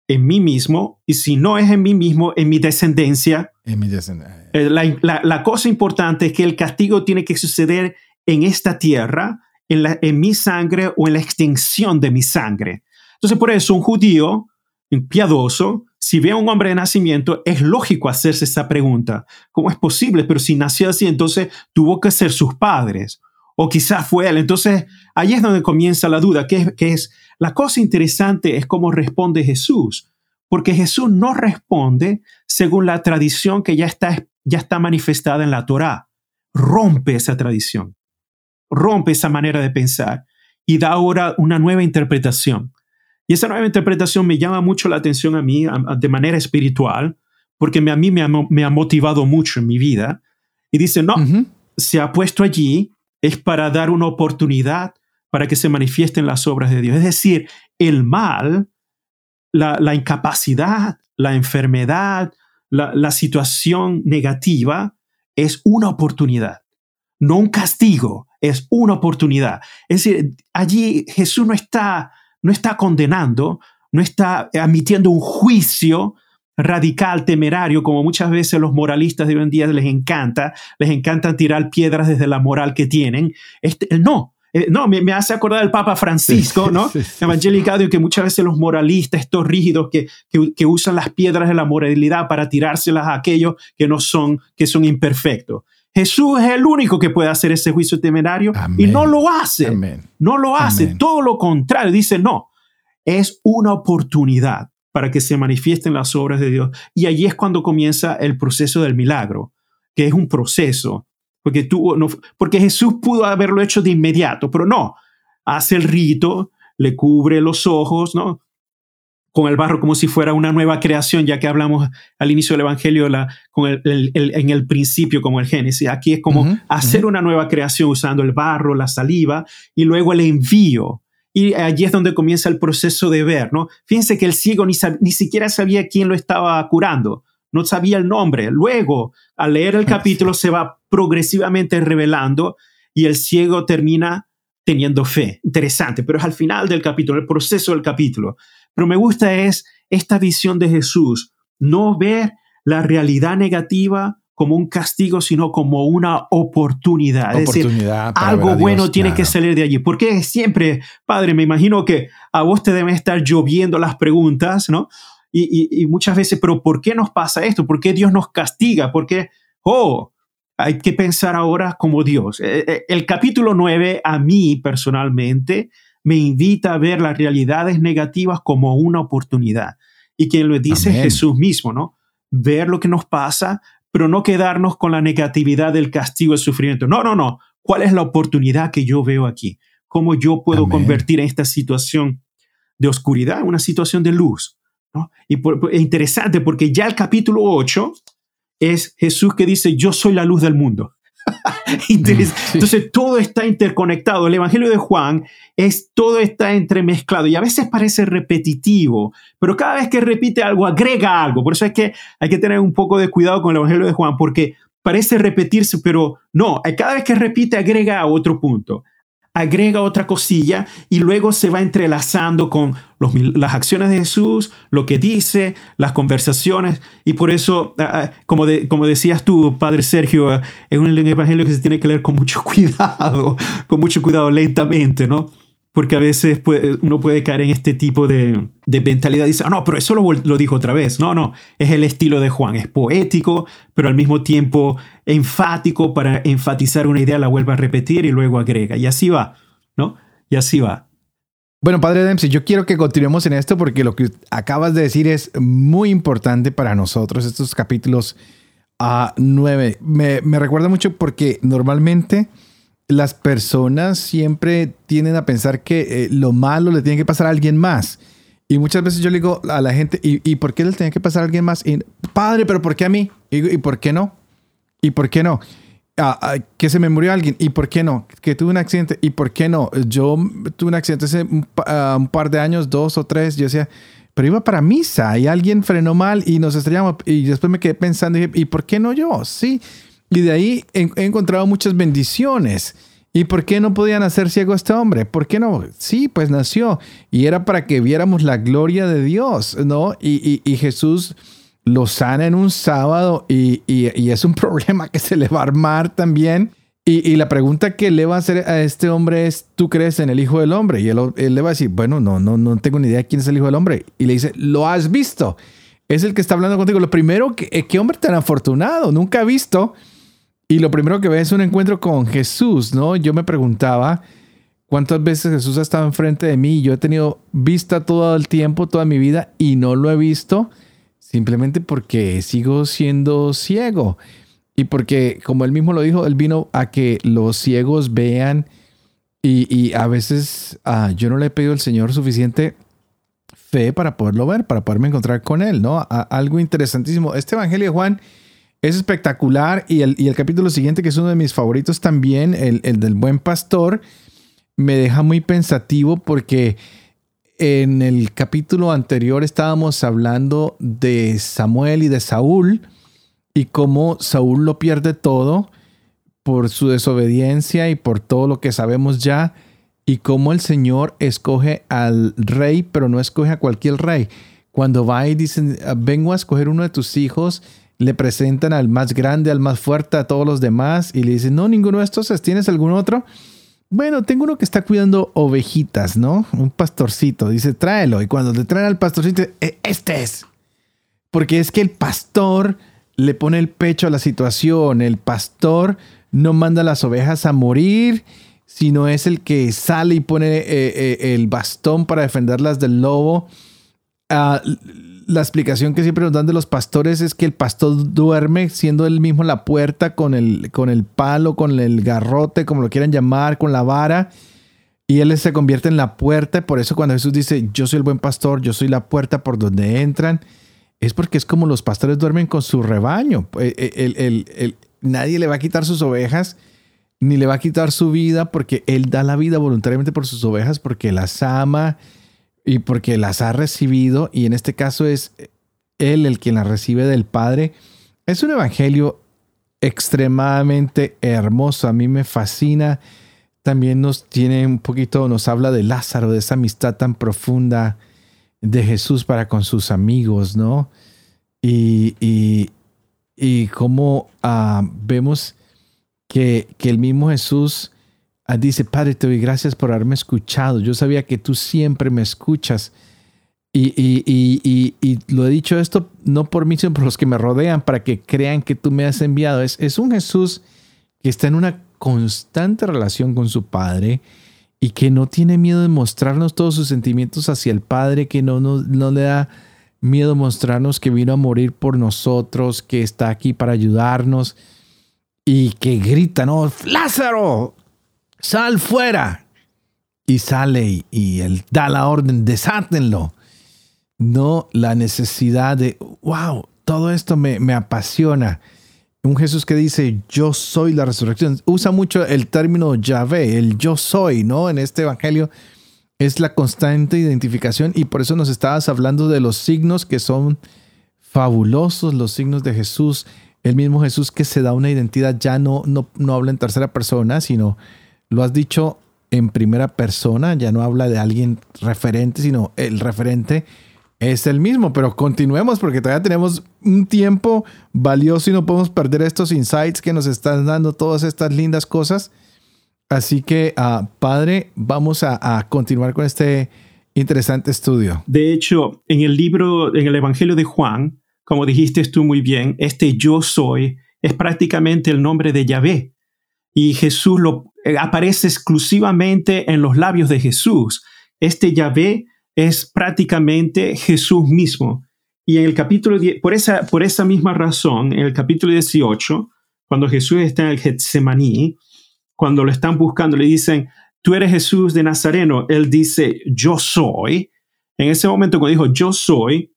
en mí mismo y si no es en mí mismo, en mi descendencia. En mi descendencia. Eh, la, cosa importante es que el castigo tiene que suceder en esta tierra, en, la, en mi sangre o en la extensión de mi sangre. Entonces, por eso un judío piadoso, si ve a un hombre de nacimiento, es lógico hacerse esa pregunta. ¿Cómo es posible? Pero si nació así, entonces tuvo que ser sus padres. O quizás fue él. Entonces, ahí es donde comienza la duda, que es, que es la cosa interesante es cómo responde Jesús, porque Jesús no responde según la tradición que ya está, ya está manifestada en la Torá. Rompe esa tradición, rompe esa manera de pensar y da ahora una nueva interpretación. Y esa nueva interpretación me llama mucho la atención a mí de manera espiritual, porque a mí me ha, motivado mucho en mi vida. Y dice, no, se ha puesto allí es para dar una oportunidad para que se manifiesten las obras de Dios. Es decir, el mal, la, incapacidad, la enfermedad, la, situación negativa es una oportunidad, no un castigo, es una oportunidad. Es decir, allí Jesús no está, no está condenando, no está admitiendo un juicio radical, temerario, como muchas veces los moralistas de hoy en día les encanta, les encanta tirar piedras desde la moral que tienen. Este, no, eh, no, me, hace acordar del Papa Francisco, ¿no? Sí, que muchas veces los moralistas, estos rígidos que, que, usan las piedras de la moralidad para tirárselas a aquellos que no son, que son imperfectos. Jesús es el único que puede hacer ese juicio temerario y no lo hace. No lo hace, todo lo contrario. Dice, no, es una oportunidad para que se manifiesten las obras de Dios. Y allí es cuando comienza el proceso del milagro, que es un proceso porque, tuvo, no, porque Jesús pudo haberlo hecho de inmediato, pero no, hace el rito, le cubre los ojos, ¿no? Con el barro como si fuera una nueva creación, ya que hablamos al inicio del Evangelio la, con el, en el principio como el Génesis. Aquí es como hacer una nueva creación usando el barro, la saliva y luego el envío. Y allí es donde comienza el proceso de ver, ¿no? Fíjense que el ciego ni, ni siquiera sabía quién lo estaba curando no sabía el nombre. Luego, al leer el capítulo, se va progresivamente revelando y el ciego termina teniendo fe. Interesante, pero es al final del capítulo, el proceso del capítulo. Pero me gusta es esta visión de Jesús, no ver la realidad negativa como un castigo, sino como una oportunidad. oportunidad es decir, algo bueno tiene que salir de allí. Porque siempre, Padre, me imagino que a vos te deben estar lloviendo las preguntas, ¿no? Y, muchas veces, pero ¿por qué nos pasa esto? ¿Por qué Dios nos castiga? ¿Por qué? Oh, hay que pensar ahora como Dios. Eh, eh, el capítulo 9 a mí personalmente me invita a ver las realidades negativas como una oportunidad. Y quien lo dice Jesús mismo, ¿no? Ver lo que nos pasa, pero no quedarnos con la negatividad del castigo, el sufrimiento. No, no, no. ¿Cuál es la oportunidad que yo veo aquí? ¿Cómo yo puedo convertir esta situación de oscuridad en una situación de luz? Y es interesante porque ya el capítulo 8 es Jesús que dice, yo soy la luz del mundo. Entonces todo está interconectado. El Evangelio de Juan es todo está entremezclado y a veces parece repetitivo, pero cada vez que repite algo agrega algo. Por eso es que hay que tener un poco de cuidado con el Evangelio de Juan porque parece repetirse, pero no, cada vez que repite agrega otro punto agrega otra cosilla y luego se va entrelazando con las acciones de Jesús, lo que dice, las conversaciones. Y por eso, ah, ah, como, como decías tú, Padre Sergio, ah, es un evangelio que se tiene que leer con mucho cuidado, con mucho cuidado, lentamente, ¿no? Porque a veces uno puede caer en este tipo de, mentalidad. Dice, ah, no, pero eso lo, dijo otra vez. No, no, es el estilo de Juan. Es poético, pero al mismo tiempo enfático para enfatizar una idea, la vuelve a repetir y luego agrega. Y así va, ¿no? Y así va. Bueno, Padre Dempsey, yo quiero que continuemos en esto porque lo que acabas de decir es muy importante para nosotros, estos capítulos a 9. Me, me recuerda mucho porque normalmente las personas siempre tienden a pensar que eh, lo malo le tiene que pasar a alguien más. Y muchas veces yo le digo a la gente, ¿y, por qué le tiene que pasar a alguien más? Y, Padre, pero ¿por qué a mí? ¿Y, por qué no? ¿Y por qué no? Ah, ah, que se me murió alguien, ¿y por qué no? Que tuve un accidente, ¿y por qué no? Yo tuve un accidente hace un, ah, un par de años, dos o tres, yo decía, pero iba para misa y alguien frenó mal y nos estrellamos. Y después me quedé pensando, ¿y por qué no yo? Sí, y de ahí he, encontrado muchas bendiciones. ¿Y por qué no podía nacer ciego este hombre? ¿Por qué no? Sí, pues nació. Y era para que viéramos la gloria de Dios, ¿no? Y, Jesús lo sana en un sábado y, es un problema que se le va a armar también. Y, la pregunta que le va a hacer a este hombre es, ¿tú crees en el Hijo del Hombre? Y él, le va a decir, bueno, no, no, no tengo ni idea quién es el Hijo del Hombre. Y le dice, ¿lo has visto? Es el que está hablando contigo. Lo primero, que, ¿qué hombre tan afortunado? Nunca ha visto y lo primero que ve es un encuentro con Jesús, ¿no? Yo me preguntaba cuántas veces Jesús ha estado enfrente de mí. Yo he tenido vista todo el tiempo, toda mi vida, y no lo he visto simplemente porque sigo siendo ciego. Y porque, como él mismo lo dijo, él vino a que los ciegos vean. Y, a veces ah, yo no le he pedido al Señor suficiente fe para poderlo ver, para poderme encontrar con Él, ¿no? algo interesantísimo. Este Evangelio de Juan es espectacular y el, y el, capítulo siguiente, que es uno de mis favoritos también, el, el del buen pastor, me deja muy pensativo porque en el capítulo anterior estábamos hablando de Samuel y de Saúl y cómo Saúl lo pierde todo por su desobediencia y por todo lo que sabemos ya y cómo el Señor escoge al rey, pero no escoge a cualquier rey. Cuando va y dice, vengo a escoger uno de tus hijos, le presentan al más grande, al más fuerte, a todos los demás y le dicen, no, ninguno de estos, ¿tienes algún otro? Bueno, tengo uno que está cuidando ovejitas, ¿no? Un pastorcito. Dice, tráelo. Y cuando le traen al pastorcito, e, este es. Porque es que el pastor le pone el pecho a la situación. El pastor no manda a las ovejas a morir, sino es el que sale y pone eh, eh, el bastón para defenderlas del lobo. Ah, la explicación que siempre nos dan de los pastores es que el pastor duerme siendo él mismo la puerta con el, con el palo, con el garrote, como lo quieran llamar, con la vara. Y él se convierte en la puerta. Por eso cuando Jesús dice, yo soy el buen pastor, yo soy la puerta por donde entran, es porque es como los pastores duermen con su rebaño. Eh, eh, nadie le va a quitar sus ovejas, ni le va a quitar su vida, porque él da la vida voluntariamente por sus ovejas, porque las ama y porque las ha recibido, y en este caso es Él el quien las recibe del Padre. Es un evangelio extremadamente hermoso, a mí me fascina. También nos tiene un poquito, nos habla de Lázaro, de esa amistad tan profunda de Jesús para con sus amigos, ¿no? Y, y, y cómo ah, vemos que, que el mismo Jesús dice, Padre, te doy gracias por haberme escuchado. Yo sabía que tú siempre me escuchas. Y, y, lo he dicho esto no por mí, sino por los que me rodean, para que crean que tú me has enviado. Es, es un Jesús que está en una constante relación con su Padre y que no tiene miedo de mostrarnos todos sus sentimientos hacia el Padre, que no, no, no le da miedo mostrarnos que vino a morir por nosotros, que está aquí para ayudarnos y que grita, no, Lázaro, sal fuera. Y sale y, él da la orden, desátenlo. No la necesidad de, wow, todo esto me, me apasiona. Un Jesús que dice, yo soy la resurrección. Usa mucho el término Yahvé, el yo soy, ¿no? En este evangelio es la constante identificación y por eso nos estabas hablando de los signos que son fabulosos, los signos de Jesús. El mismo Jesús que se da una identidad ya no, no, no habla en tercera persona, sino lo has dicho en primera persona, ya no habla de alguien referente, sino el referente es el mismo, pero continuemos porque todavía tenemos un tiempo valioso y no podemos perder estos insights que nos están dando todas estas lindas cosas. Así que, ah, Padre, vamos a, continuar con este interesante estudio. De hecho, en el libro, en el Evangelio de Juan, como dijiste tú muy bien, este yo soy es prácticamente el nombre de Yahvé. Y Jesús lo aparece exclusivamente en los labios de Jesús. Este Yahvé es prácticamente Jesús mismo. Y en el capítulo 10, por esa, por esa misma razón, en el capítulo 18, cuando Jesús está en el Getsemaní, cuando lo están buscando, le dicen, tú eres Jesús de Nazareno. Él dice, yo soy. En ese momento, cuando dijo, yo soy,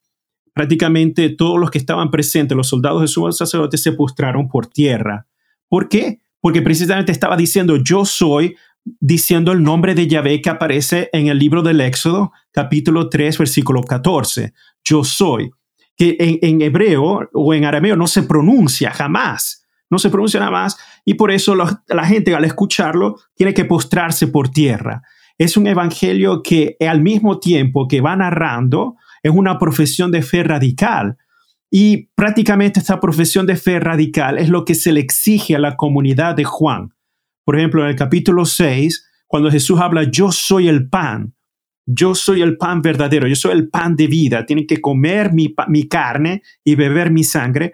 prácticamente todos los que estaban presentes, los soldados de su sacerdote, se postraron por tierra. ¿Por qué? Porque precisamente estaba diciendo, yo soy, diciendo el nombre de Yahvé que aparece en el libro del Éxodo, capítulo 3, versículo 14. Yo soy. Que en, hebreo o en arameo no se pronuncia jamás. No se pronuncia nada más. Y por eso la gente al escucharlo tiene que postrarse por tierra. Es un evangelio que al mismo tiempo que va narrando, es una profesión de fe radical. Y prácticamente esta profesión de fe radical es lo que se le exige a la comunidad de Juan. Por ejemplo, en el capítulo 6, cuando Jesús habla, yo soy el pan, yo soy el pan verdadero, yo soy el pan de vida, tienen que comer mi, mi carne y beber mi sangre.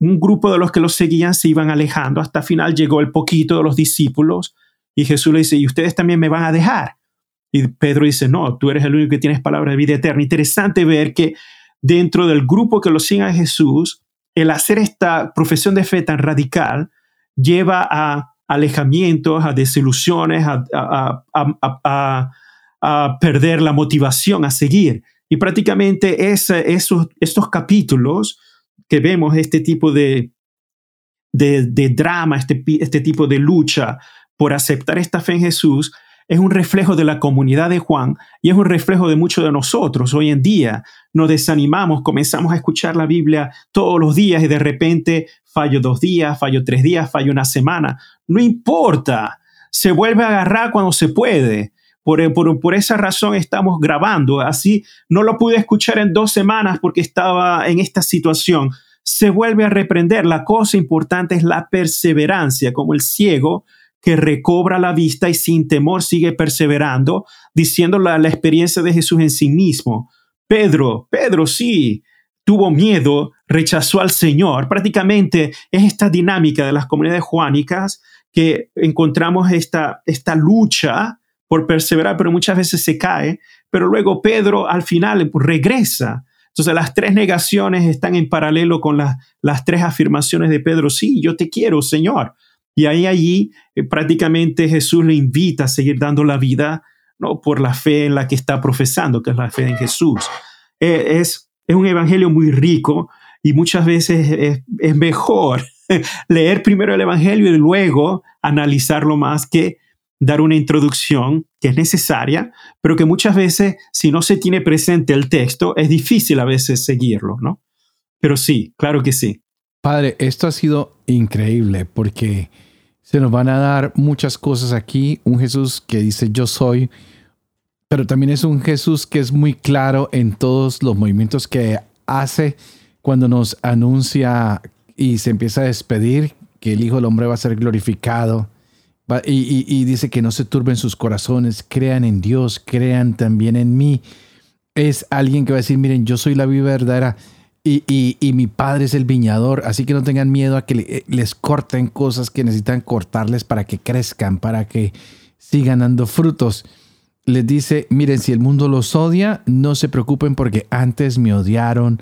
Un grupo de los que los seguían se iban alejando, hasta final llegó el poquito de los discípulos y Jesús le dice, y ustedes también me van a dejar. Y Pedro dice, no, tú eres el único que tienes palabra de vida eterna. Interesante ver que dentro del grupo que lo sigue a Jesús, el hacer esta profesión de fe tan radical lleva a alejamientos, a desilusiones, a, perder la motivación a seguir. Y prácticamente esos, estos capítulos que vemos, este tipo de, de, de drama, este, este tipo de lucha por aceptar esta fe en Jesús, es un reflejo de la comunidad de Juan y es un reflejo de muchos de nosotros. Hoy en día nos desanimamos, comenzamos a escuchar la Biblia todos los días y de repente fallo dos días, fallo tres días, fallo una semana. No importa, se vuelve a agarrar cuando se puede. Por, por, por, esa razón estamos grabando. Así no lo pude escuchar en dos semanas porque estaba en esta situación. Se vuelve a reprender. La cosa importante es la perseverancia, como el ciego que recobra la vista y sin temor sigue perseverando, diciendo la, experiencia de Jesús en sí mismo. Pedro, Pedro sí, tuvo miedo, rechazó al Señor. Prácticamente es esta dinámica de las comunidades juánicas que encontramos esta, esta lucha por perseverar, pero muchas veces se cae, pero luego Pedro al final regresa. Entonces las tres negaciones están en paralelo con las tres afirmaciones de Pedro. Sí, yo te quiero, Señor. Y ahí allí eh, prácticamente Jesús le invita a seguir dando la vida ¿no? por la fe en la que está profesando, que es la fe en Jesús. Eh, es, es un evangelio muy rico y muchas veces es, es mejor leer primero el evangelio y luego analizarlo más que dar una introducción que es necesaria, pero que muchas veces, si no se tiene presente el texto, es difícil a veces seguirlo, ¿no? Pero sí, claro que sí. Padre, esto ha sido increíble porque se nos van a dar muchas cosas aquí. Un Jesús que dice yo soy, pero también es un Jesús que es muy claro en todos los movimientos que hace cuando nos anuncia y se empieza a despedir que el Hijo del Hombre va a ser glorificado. Y, y dice que no se turben sus corazones, crean en Dios, crean también en mí. Es alguien que va a decir, miren, yo soy la vida verdadera y, mi padre es el viñador, así que no tengan miedo a que eh, les corten cosas que necesitan cortarles para que crezcan, para que sigan dando frutos. Les dice, miren, si el mundo los odia, no se preocupen porque antes me odiaron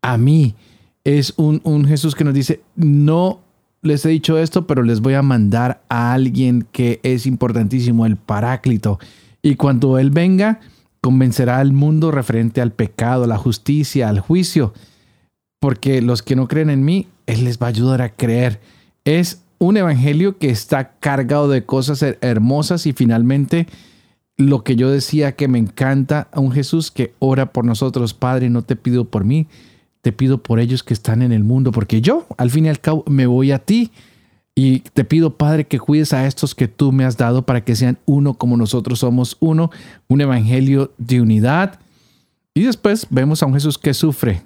a mí. Es un, un Jesús que nos dice, no les he dicho esto, pero les voy a mandar a alguien que es importantísimo, el Paráclito. Y cuando Él venga, convencerá al mundo referente al pecado, la justicia, al juicio, porque los que no creen en mí, Él les va a ayudar a creer. Es un evangelio que está cargado de cosas hermosas y finalmente lo que yo decía que me encanta a un Jesús que ora por nosotros, Padre, no te pido por mí, te pido por ellos que están en el mundo, porque yo al fin y al cabo me voy a ti y te pido, Padre, que cuides a estos que tú me has dado para que sean uno como nosotros somos uno, un evangelio de unidad. Y después vemos a un Jesús que sufre,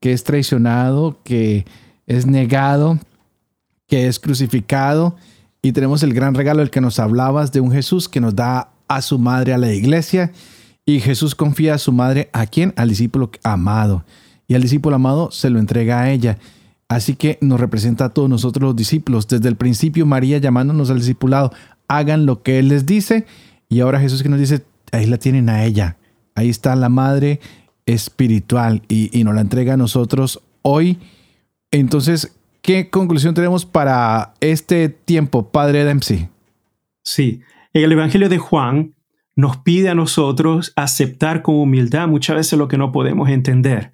que es traicionado, que es negado, que es crucificado Y tenemos el gran regalo, el que nos hablabas de un Jesús que nos da a su madre a la iglesia. Y Jesús confía a su madre a quién? Al discípulo amado. Y al discípulo amado se lo entrega a ella. Así que nos representa a todos nosotros los discípulos. Desde el principio María llamándonos al discipulado, hagan lo que Él les dice. Y ahora Jesús que nos dice, ahí la tienen a ella. Ahí está la madre espiritual y, y nos la entrega a nosotros hoy. Entonces, ¿qué conclusión tenemos para este tiempo, Padre Dempsey? Sí, el Evangelio de Juan nos pide a nosotros aceptar con humildad muchas veces lo que no podemos entender,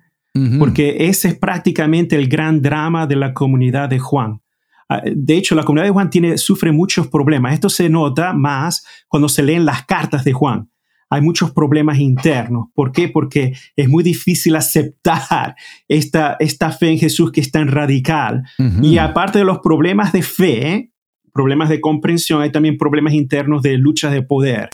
porque ese es prácticamente el gran drama de la comunidad de Juan. Ah, de hecho, la comunidad de Juan tiene, sufre muchos problemas. Esto se nota más cuando se leen las cartas de Juan hay muchos problemas internos. ¿Por qué? Porque es muy difícil aceptar esta, esta fe en Jesús que es tan radical. Y aparte de los problemas de fe, problemas de comprensión, hay también problemas internos de lucha de poder.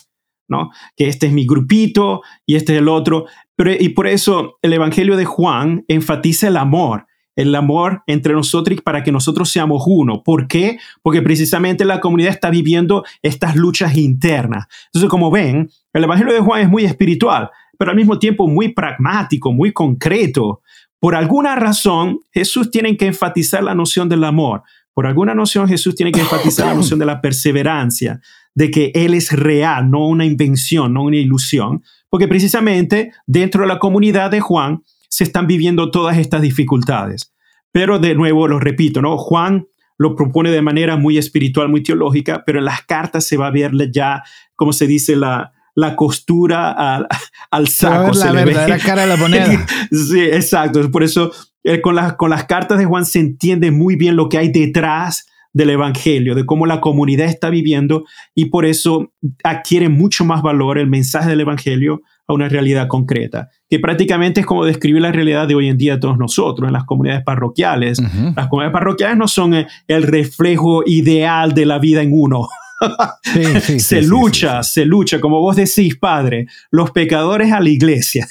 ¿no? Que este es mi grupito y este es el otro. Pero, y por eso el Evangelio de Juan enfatiza el amor el amor entre nosotros para que nosotros seamos uno. ¿Por qué? Porque precisamente la comunidad está viviendo estas luchas internas. Entonces, como ven, el Evangelio de Juan es muy espiritual, pero al mismo tiempo muy pragmático, muy concreto. Por alguna razón, Jesús tiene que enfatizar la noción del amor. Por alguna noción, Jesús tiene que enfatizar la noción de la perseverancia, de que Él es real, no una invención, no una ilusión, porque precisamente dentro de la comunidad de Juan se están viviendo todas estas dificultades. Pero de nuevo, lo repito, ¿no? Juan lo propone de manera muy espiritual, muy teológica, pero en las cartas se va a ver ya, como se dice, la, la costura al, al saco. Se la cara de la moneda. sí, exacto. Por eso eh, con, las, con las cartas de Juan se entiende muy bien lo que hay detrás del Evangelio, de cómo la comunidad está viviendo y por eso adquiere mucho más valor el mensaje del Evangelio a una realidad concreta, que prácticamente es como describir la realidad de hoy en día de todos nosotros en las comunidades parroquiales. Las comunidades parroquiales no son eh, el reflejo ideal de la vida en uno. se lucha, se lucha, como vos decís, padre, los pecadores a la iglesia.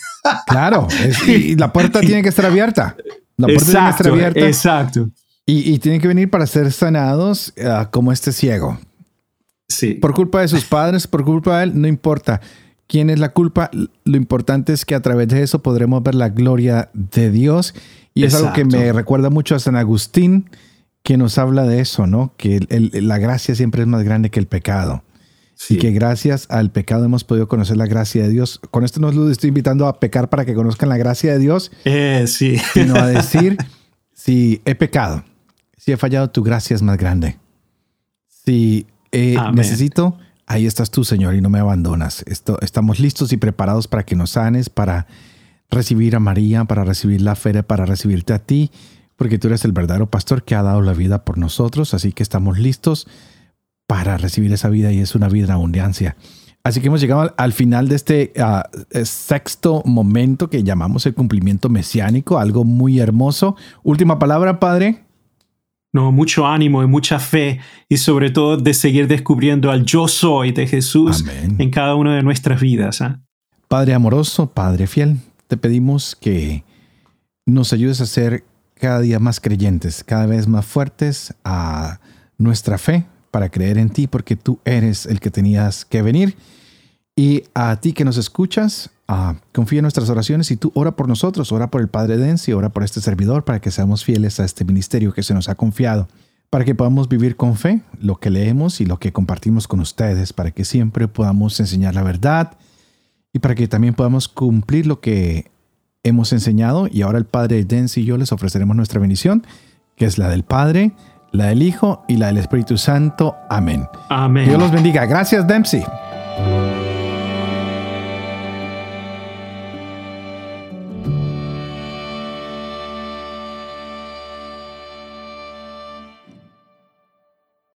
claro, y la puerta tiene que estar abierta. La puerta tiene que estar abierta. Exacto. Y, y tienen que venir para ser sanados ah, como este ciego. Sí. Por culpa de sus padres, por culpa de él, no importa quién es la culpa. Lo importante es que a través de eso podremos ver la gloria de Dios. Y es algo que me recuerda mucho a San Agustín, que nos habla de eso, ¿no? Que la gracia siempre es más grande que el pecado. Y que gracias al pecado hemos podido conocer la gracia de Dios. Con esto no los estoy invitando a pecar para que conozcan la gracia de Dios, eh, sí. sino a decir, si he pecado, si he fallado, tu gracia es más grande. Si necesito, ahí estás tú, Señor, y no me abandonas. Esto, estamos listos y preparados para que nos sanes, para recibir a María, para recibir la fe, para recibirte a ti, porque tú eres el verdadero pastor que ha dado la vida por nosotros, así que estamos listos para recibir esa vida y es una vida en abundancia. Así que hemos llegado al, final de este ah, eh, sexto momento que llamamos el cumplimiento mesiánico, algo muy hermoso. Última palabra, Padre. No, mucho ánimo y mucha fe y sobre todo de seguir descubriendo al yo soy de Jesús en cada una de nuestras vidas. ¿ah? Padre amoroso, Padre fiel, te pedimos que nos ayudes a ser cada día más creyentes, cada vez más fuertes a nuestra fe para creer en ti, porque tú eres el que tenías que venir. Y a ti que nos escuchas, uh, confía en nuestras oraciones y tú ora por nosotros, ora por el Padre Densi, ora por este servidor para que seamos fieles a este ministerio que se nos ha confiado, para que podamos vivir con fe lo que leemos y lo que compartimos con ustedes, para que siempre podamos enseñar la verdad y para que también podamos cumplir lo que hemos enseñado. Y ahora el Padre Densi y yo les ofreceremos nuestra bendición, que es la del Padre, la del Hijo y la del Espíritu Santo. Amén. Amén. Dios los bendiga. Gracias, Dempsey.